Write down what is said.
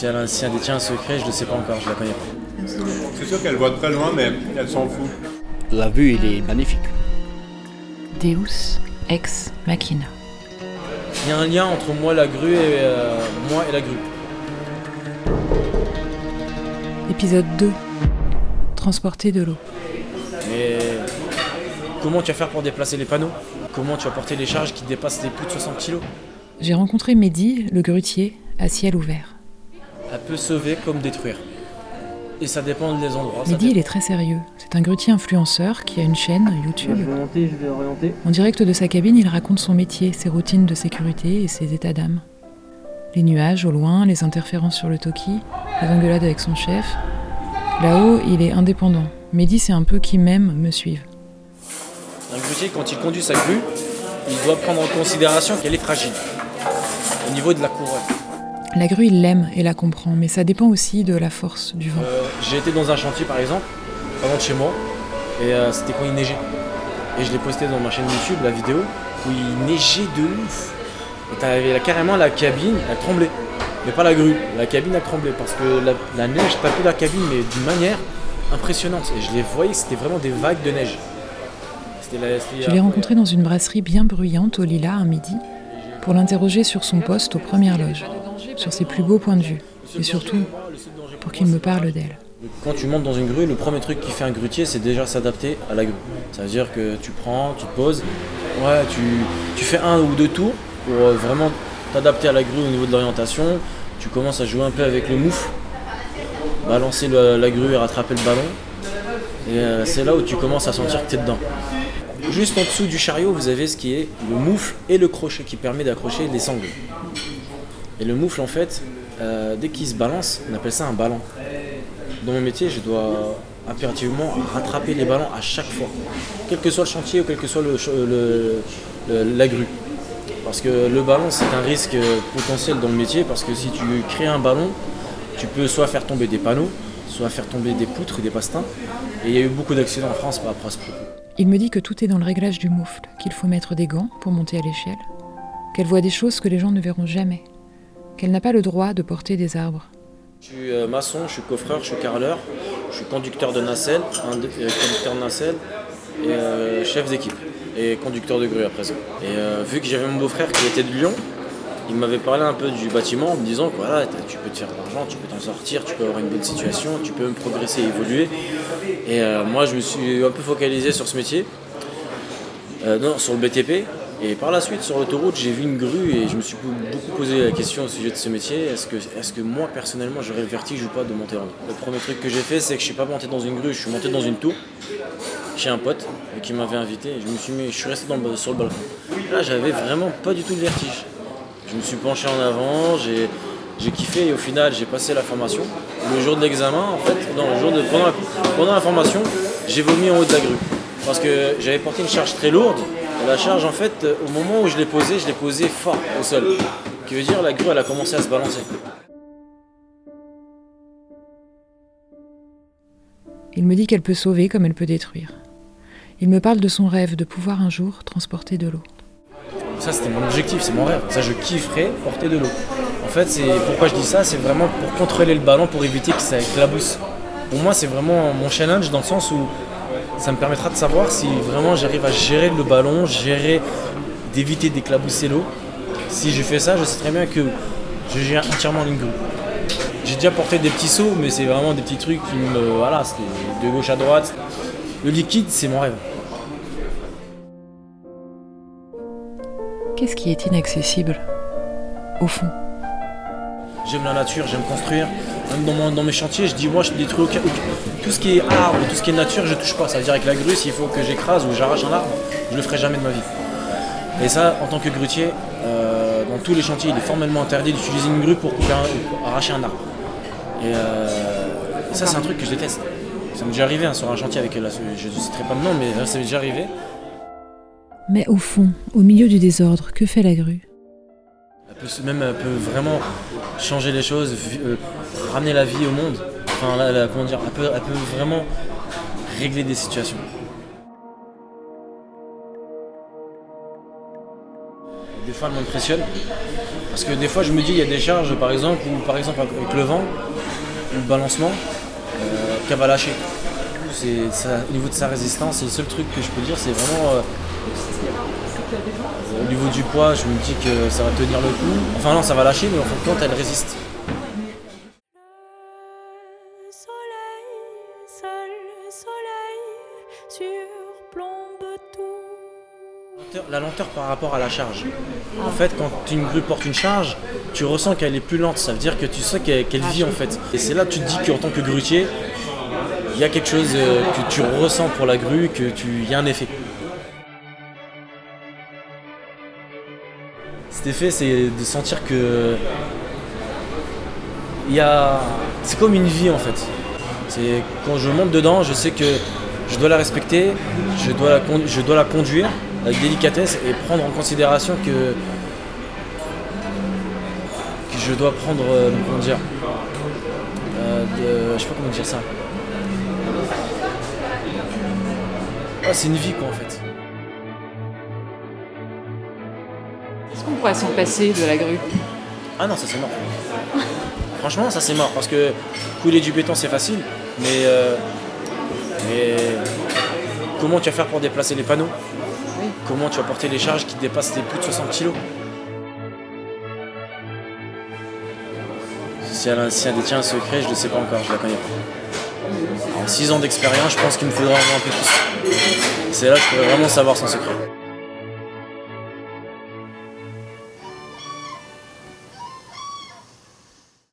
Si elle, a, si elle détient un secret, je ne sais pas encore, je la connais pas. C'est sûr qu'elle voit très loin, mais elle s'en fout. La vue, il est magnifique. Deus ex machina. Il y a un lien entre moi, la grue, et euh, moi et la grue. Épisode 2. Transporter de l'eau. Mais comment tu vas faire pour déplacer les panneaux? Comment tu vas porter les charges qui dépassent les plus de 60 kg J'ai rencontré Mehdi, le grutier, à ciel ouvert. Elle peut sauver comme détruire. Et ça dépend des endroits. Mehdi, il est très sérieux. C'est un grutier influenceur qui a une chaîne YouTube. vais monter, je vais orienter. En direct de sa cabine, il raconte son métier, ses routines de sécurité et ses états d'âme. Les nuages au loin, les interférences sur le toki, les engueulades avec son chef. Là-haut, il est indépendant. Mehdi, c'est un peu qui m'aime, me suivent. Un grutier, quand il conduit sa grue, il doit prendre en considération qu'elle est fragile. Au niveau de la couronne. La grue, il l'aime et la comprend, mais ça dépend aussi de la force du vent. Euh, J'ai été dans un chantier par exemple, pas loin de chez moi, et euh, c'était quand il neigeait. Et je l'ai posté dans ma chaîne YouTube, la vidéo, où il neigeait de ouf. Et t'avais carrément la cabine, elle tremblait. Mais pas la grue, la cabine a tremblé parce que la, la neige tapait la cabine, mais d'une manière impressionnante. Et je les voyais, c'était vraiment des vagues de neige. La- Je l'ai rencontré dans une brasserie bien bruyante au Lila un midi pour l'interroger sur son poste aux premières loges, sur ses plus beaux points de vue, et surtout pour qu'il me parle d'elle. Quand tu montes dans une grue, le premier truc qui fait un grutier, c'est déjà s'adapter à la grue. Ça veut dire que tu prends, tu poses, ouais, tu, fais un ou deux tours pour euh, vraiment t'adapter à la grue au niveau de l'orientation. Tu commences à jouer un peu avec le moufle, balancer la grue et rattraper le ballon. Et euh, c'est là où tu commences à sentir que tu es dedans. Juste en dessous du chariot, vous avez ce qui est le moufle et le crochet qui permet d'accrocher les sangles. Et le moufle, en fait, euh, dès qu'il se balance, on appelle ça un ballon. Dans mon métier, je dois impérativement rattraper les ballons à chaque fois, quel que soit le chantier ou quel que soit la grue. Parce que le ballon, c'est un risque potentiel dans le métier, parce que si tu crées un ballon, tu peux soit faire tomber des panneaux, soit faire tomber des poutres des pastins. Et il y a eu beaucoup d'accidents en France par rapport à ce propos. Il me dit que tout est dans le réglage du moufle, qu'il faut mettre des gants pour monter à l'échelle, qu'elle voit des choses que les gens ne verront jamais, qu'elle n'a pas le droit de porter des arbres. Je suis euh, maçon, je suis coffreur, je suis carreleur, je suis conducteur de nacelle, euh, conducteur de nacelle euh, chef d'équipe et conducteur de grue à présent. Et vu que j'avais mon beau-frère qui était de Lyon, il m'avait parlé un peu du bâtiment en me disant que voilà, tu peux te faire de l'argent, tu peux t'en sortir, tu peux avoir une bonne situation, tu peux progresser et évoluer. Et euh, moi je me suis un peu focalisé sur ce métier, euh, non, sur le BTP. Et par la suite, sur l'autoroute, j'ai vu une grue et je me suis beaucoup posé la question au sujet de ce métier. Est-ce que, est que moi, personnellement, j'aurais le vertige ou pas de monter en haut? Le premier truc que j'ai fait, c'est que je suis pas monté dans une grue, je suis monté dans une tour chez un pote qui m'avait invité. Je, me suis mis, je suis resté sur le balcon. Là, j'avais vraiment pas du tout le vertige. Je me suis penché en avant, j'ai, j'ai kiffé et au final, j'ai passé la formation. Le jour de l'examen, en fait, non, pendant, la, formation, j'ai vomi en haut de la grue. Parce que j'avais porté une charge très lourde. La charge, en fait, euh, au moment où je l'ai posée, je l'ai posée fort au sol. Ce qui veut dire la grue, a commencé à se balancer. Il me dit qu'elle peut sauver comme elle peut détruire. Il me parle de son rêve de pouvoir un jour transporter de l'eau. Ça, c'était mon objectif, c'est mon rêve. Ça, je kifferais porter de l'eau. En fait, c'est pourquoi je dis ça, c'est vraiment pour contrôler le ballon, pour éviter que ça éclabousse. Pour moi, c'est vraiment mon challenge dans le sens où ça me permettra de savoir si vraiment j'arrive à gérer le ballon, gérer, d'éviter d'éclabousser l'eau. Si je fais ça, je sais très bien que je gère entièrement grue. J'ai déjà porté des petits seaux, mais c'est vraiment des petits trucs qui me. Voilà, c'était de gauche à droite. Le liquide, c'est mon rêve. Qu'est-ce qui est inaccessible Au fond, J'aime la nature, j'aime construire. Même dans, mes chantiers, je dis moi je détruis aucun, tout ce qui est arbre, tout ce qui est nature, je touche pas. Ça veut dire avec la grue, s'il faut que j'écrase ou j'arrache un arbre, je le ferai jamais de ma vie. Et ça, en tant que grutier, euh, dans tous les chantiers, il est formellement interdit d'utiliser une grue pour couper un- arracher un arbre. Et, euh, et ça, c'est un truc que je déteste. Ça m'est déjà arrivé hein, sur un chantier avec, la, je ne citerai pas de nom, mais ça m'est déjà arrivé. Mais au fond, au milieu du désordre, que fait la grue? Elle peut, même peut vraiment changer les choses, euh, ramener la vie au monde. Enfin, là, comment dire, elle peut, elle peut vraiment régler des situations. Des fois, elle m'impressionne parce que des fois, je me dis, il y a des charges, par exemple, ou par exemple avec le vent, le balancement, euh, qu'elle va lâcher. Ça- au niveau de sa résistance, c'est le seul truc que je peux dire, c'est vraiment. euh, au niveau du poids, je me dis que ça va tenir le coup. Enfin, non, ça va lâcher, mais en fin de compte, elle résiste. La lenteur par rapport à la charge. En fait, quand une grue porte une charge, tu ressens qu'elle est plus lente. Ça veut dire que tu sais qu'elle vit en fait. Et c'est là que tu te dis qu'en tant que grutier, il y a quelque chose euh, que tu ressens pour la grue, que tu, il y a un effet. Cet effet, c'est de sentir que il y a, c'est comme une vie en fait. C'est quand je monte dedans, je sais que je dois la respecter, je dois la, je dois la conduire avec délicatesse et prendre en considération que, je dois prendre, euh, comment dire, euh, je sais pas comment dire ça. Ah, c'est une vie quoi en fait. Qu'on pourrait s'en passer de la grue Ah non, ça c'est mort. Franchement, ça c'est mort parce que couler du béton c'est facile, mais, euh, mais comment tu vas faire pour déplacer les panneaux? Comment tu vas porter les charges qui dépassent les plus de 60 kg Si elle, si elle détient un secret, je ne sais pas encore, je la connais pas. En 6 ans d'expérience, je pense qu'il me faudra un peu plus. C'est là que je pourrais vraiment savoir son secret.